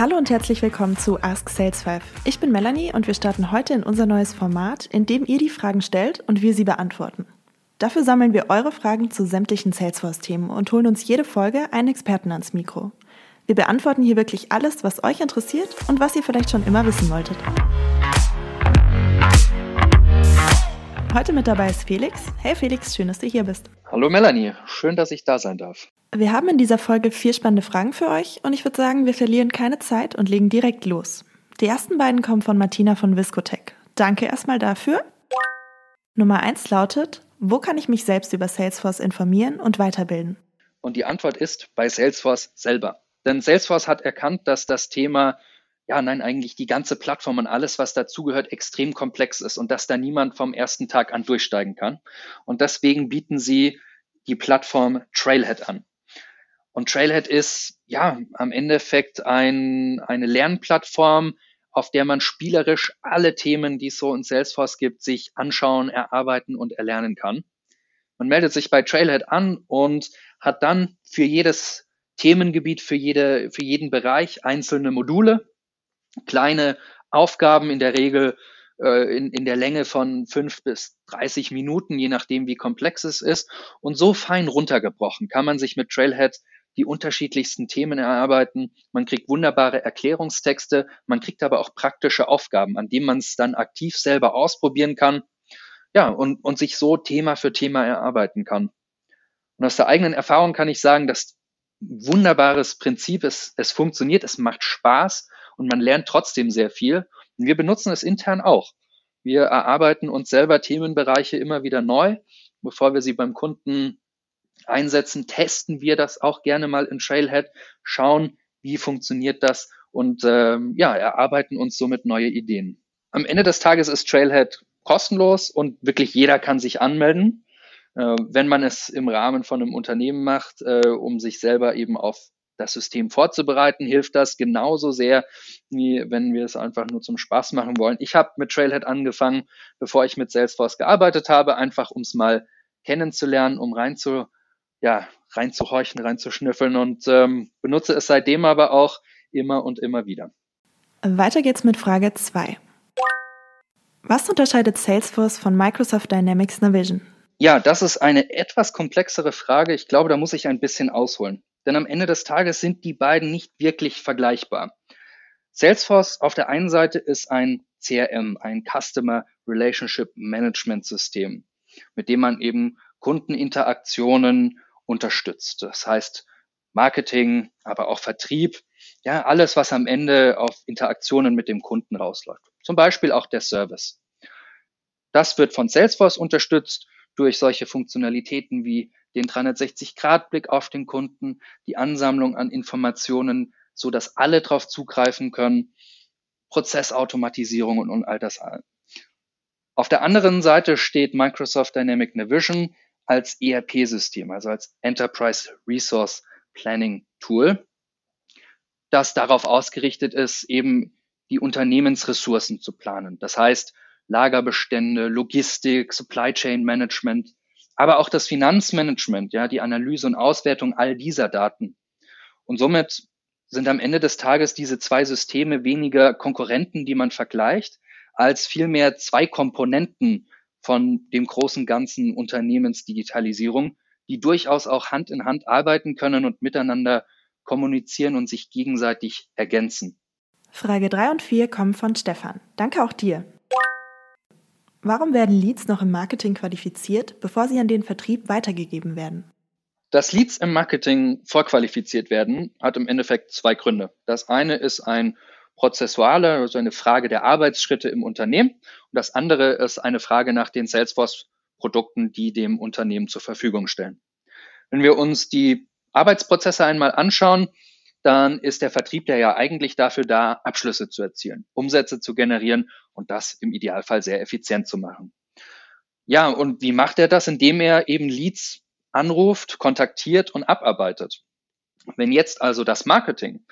Hallo und herzlich willkommen zu Ask Sales 5. Ich bin Melanie und wir starten heute in unser neues Format, in dem ihr die Fragen stellt und wir sie beantworten. Dafür sammeln wir eure Fragen zu sämtlichen Salesforce-Themen und holen uns jede Folge einen Experten ans Mikro. Wir beantworten hier wirklich alles, was euch interessiert und was ihr vielleicht schon immer wissen wolltet. Heute mit dabei ist Felix. Hey Felix, schön, dass du hier bist. Hallo Melanie, schön, dass ich da sein darf. Wir haben in dieser Folge vier spannende Fragen für euch und ich würde sagen, wir verlieren keine Zeit und legen direkt los. Die ersten beiden kommen von Martina von Viscotech. Danke erstmal dafür. Nummer eins lautet, wo kann ich mich selbst über Salesforce informieren und weiterbilden? Und die Antwort ist bei Salesforce selber. Denn Salesforce hat erkannt, dass das Thema, ja, nein, eigentlich die ganze Plattform und alles, was dazugehört, extrem komplex ist und dass da niemand vom ersten Tag an durchsteigen kann. Und deswegen bieten sie die Plattform Trailhead an. Und Trailhead ist, ja, am Endeffekt ein, eine Lernplattform, auf der man spielerisch alle Themen, die es so in Salesforce gibt, sich anschauen, erarbeiten und erlernen kann. Man meldet sich bei Trailhead an und hat dann für jedes Themengebiet für, jede, für jeden Bereich einzelne Module, kleine Aufgaben in der Regel äh, in, in der Länge von fünf bis 30 Minuten, je nachdem, wie komplex es ist. Und so fein runtergebrochen kann man sich mit Trailhead die unterschiedlichsten Themen erarbeiten. Man kriegt wunderbare Erklärungstexte, man kriegt aber auch praktische Aufgaben, an denen man es dann aktiv selber ausprobieren kann. Ja, und, und sich so Thema für Thema erarbeiten kann. Und aus der eigenen Erfahrung kann ich sagen, dass wunderbares Prinzip. Es, es funktioniert, es macht Spaß und man lernt trotzdem sehr viel. Wir benutzen es intern auch. Wir erarbeiten uns selber Themenbereiche immer wieder neu. Bevor wir sie beim Kunden einsetzen, testen wir das auch gerne mal in Trailhead, schauen, wie funktioniert das und ähm, ja, erarbeiten uns somit neue Ideen. Am Ende des Tages ist Trailhead kostenlos und wirklich jeder kann sich anmelden. Äh, wenn man es im Rahmen von einem Unternehmen macht, äh, um sich selber eben auf das System vorzubereiten, hilft das genauso sehr, wie wenn wir es einfach nur zum Spaß machen wollen. Ich habe mit Trailhead angefangen, bevor ich mit Salesforce gearbeitet habe, einfach um es mal kennenzulernen, um rein zu, ja, reinzuhorchen, reinzuschnüffeln und ähm, benutze es seitdem aber auch immer und immer wieder. Weiter geht's mit Frage 2. Was unterscheidet Salesforce von Microsoft Dynamics Navision? Ja, das ist eine etwas komplexere Frage. Ich glaube, da muss ich ein bisschen ausholen. Denn am Ende des Tages sind die beiden nicht wirklich vergleichbar. Salesforce auf der einen Seite ist ein CRM, ein Customer Relationship Management System, mit dem man eben Kundeninteraktionen unterstützt. Das heißt Marketing, aber auch Vertrieb, ja, alles, was am Ende auf Interaktionen mit dem Kunden rausläuft. Zum Beispiel auch der Service. Das wird von Salesforce unterstützt durch solche Funktionalitäten wie den 360-Grad-Blick auf den Kunden, die Ansammlung an Informationen, so dass alle darauf zugreifen können, Prozessautomatisierung und, all das. Auf der anderen Seite steht Microsoft Dynamic Navision als ERP-System, also als Enterprise Resource Planning Tool, das darauf ausgerichtet ist, eben die Unternehmensressourcen zu planen. Das heißt, Lagerbestände, Logistik, Supply Chain Management, aber auch das Finanzmanagement, ja, die Analyse und Auswertung all dieser Daten. Und somit sind am Ende des Tages diese zwei Systeme weniger Konkurrenten, die man vergleicht, als vielmehr zwei Komponenten von dem großen ganzen Unternehmensdigitalisierung, die durchaus auch Hand in Hand arbeiten können und miteinander kommunizieren und sich gegenseitig ergänzen. Frage 3 und 4 kommen von Stefan. Danke auch dir. Warum werden Leads noch im Marketing qualifiziert, bevor sie an den Vertrieb weitergegeben werden? Dass Leads im Marketing vorqualifiziert werden, hat im Endeffekt zwei Gründe. Das eine ist ein prozessualer, also eine Frage der Arbeitsschritte im Unternehmen. Und das andere ist eine Frage nach den Salesforce-Produkten, die dem Unternehmen zur Verfügung stellen. Wenn wir uns die Arbeitsprozesse einmal anschauen, dann ist der Vertrieb ja eigentlich dafür da, Abschlüsse zu erzielen, Umsätze zu generieren und das im Idealfall sehr effizient zu machen. Ja, und wie macht er das? Indem er eben Leads anruft, kontaktiert und abarbeitet. Wenn jetzt also das Marketing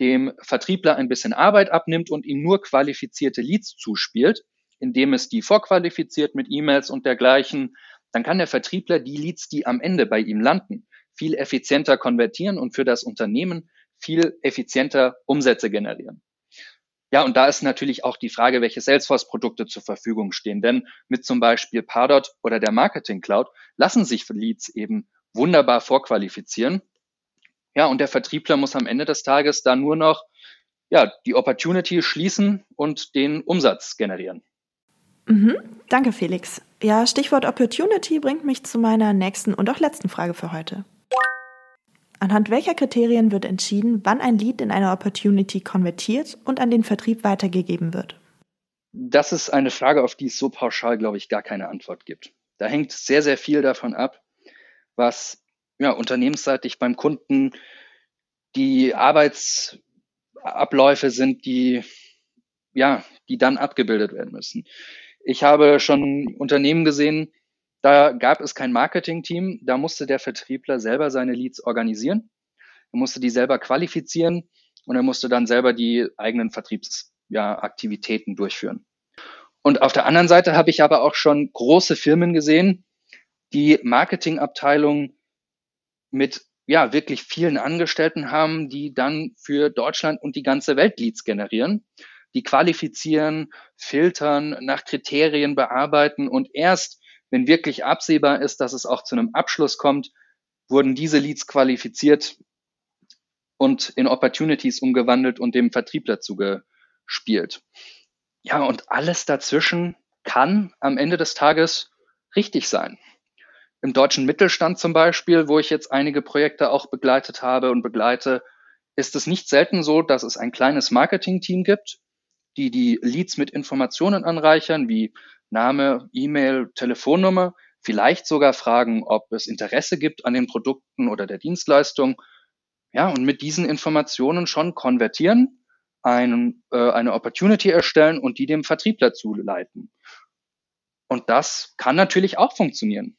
dem Vertriebler ein bisschen Arbeit abnimmt und ihm nur qualifizierte Leads zuspielt, indem es die vorqualifiziert mit E-Mails und dergleichen, dann kann der Vertriebler die Leads, die am Ende bei ihm landen, viel effizienter konvertieren und für das Unternehmen viel effizienter Umsätze generieren. Ja, und da ist natürlich auch die Frage, welche Salesforce-Produkte zur Verfügung stehen. Denn mit zum Beispiel Pardot oder der Marketing Cloud lassen sich Leads eben wunderbar vorqualifizieren. Ja, und der Vertriebler muss am Ende des Tages da nur noch ja, die Opportunity schließen und den Umsatz generieren. Mhm, danke, Felix. Ja, Stichwort Opportunity bringt mich zu meiner nächsten und auch letzten Frage für heute. Anhand welcher Kriterien wird entschieden, wann ein Lead in eine Opportunity konvertiert und an den Vertrieb weitergegeben wird? Das ist eine Frage, auf die es so pauschal, glaube ich, gar keine Antwort gibt. Da hängt sehr, sehr viel davon ab, was ja, unternehmensseitig beim Kunden die Arbeitsabläufe sind, die ja, die dann abgebildet werden müssen. Ich habe schon Unternehmen gesehen, da gab es kein Marketing-Team, da musste der Vertriebler selber seine Leads organisieren, er musste die selber qualifizieren und er musste dann selber die eigenen Vertriebsaktivitäten ja, durchführen. Und auf der anderen Seite habe ich aber auch schon große Firmen gesehen, die Marketingabteilung mit ja wirklich vielen Angestellten haben, die dann für Deutschland und die ganze Welt Leads generieren, die qualifizieren, filtern, nach Kriterien bearbeiten und erst wenn wirklich absehbar ist, dass es auch zu einem Abschluss kommt, wurden diese Leads qualifiziert und in Opportunities umgewandelt und dem Vertriebler zugespielt. Ja, und alles dazwischen kann am Ende des Tages richtig sein. Im deutschen Mittelstand zum Beispiel, wo ich jetzt einige Projekte auch begleitet habe und begleite, ist es nicht selten so, dass es ein kleines Marketing-Team gibt, die die Leads mit Informationen anreichern, wie Name, E-Mail, Telefonnummer, vielleicht sogar fragen, ob es Interesse gibt an den Produkten oder der Dienstleistung. Ja, und mit diesen Informationen schon konvertieren, einen, äh, eine Opportunity erstellen und die dem Vertriebler zuleiten. Und das kann natürlich auch funktionieren.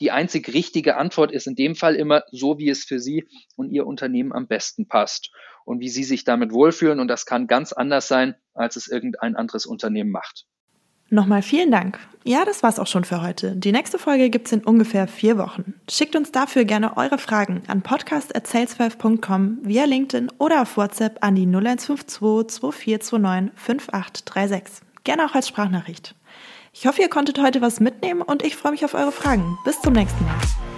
Die einzig richtige Antwort ist in dem Fall immer so, wie es für Sie und Ihr Unternehmen am besten passt und wie Sie sich damit wohlfühlen. Und das kann ganz anders sein, als es irgendein anderes Unternehmen macht. Nochmal vielen Dank. Ja, das war's auch schon für heute. Die nächste Folge gibt's in ungefähr vier Wochen. Schickt uns dafür gerne eure Fragen an podcast.sales5.com via LinkedIn oder auf WhatsApp an die 0152 2429 5836. Gerne auch als Sprachnachricht. Ich hoffe, ihr konntet heute was mitnehmen und ich freue mich auf eure Fragen. Bis zum nächsten Mal.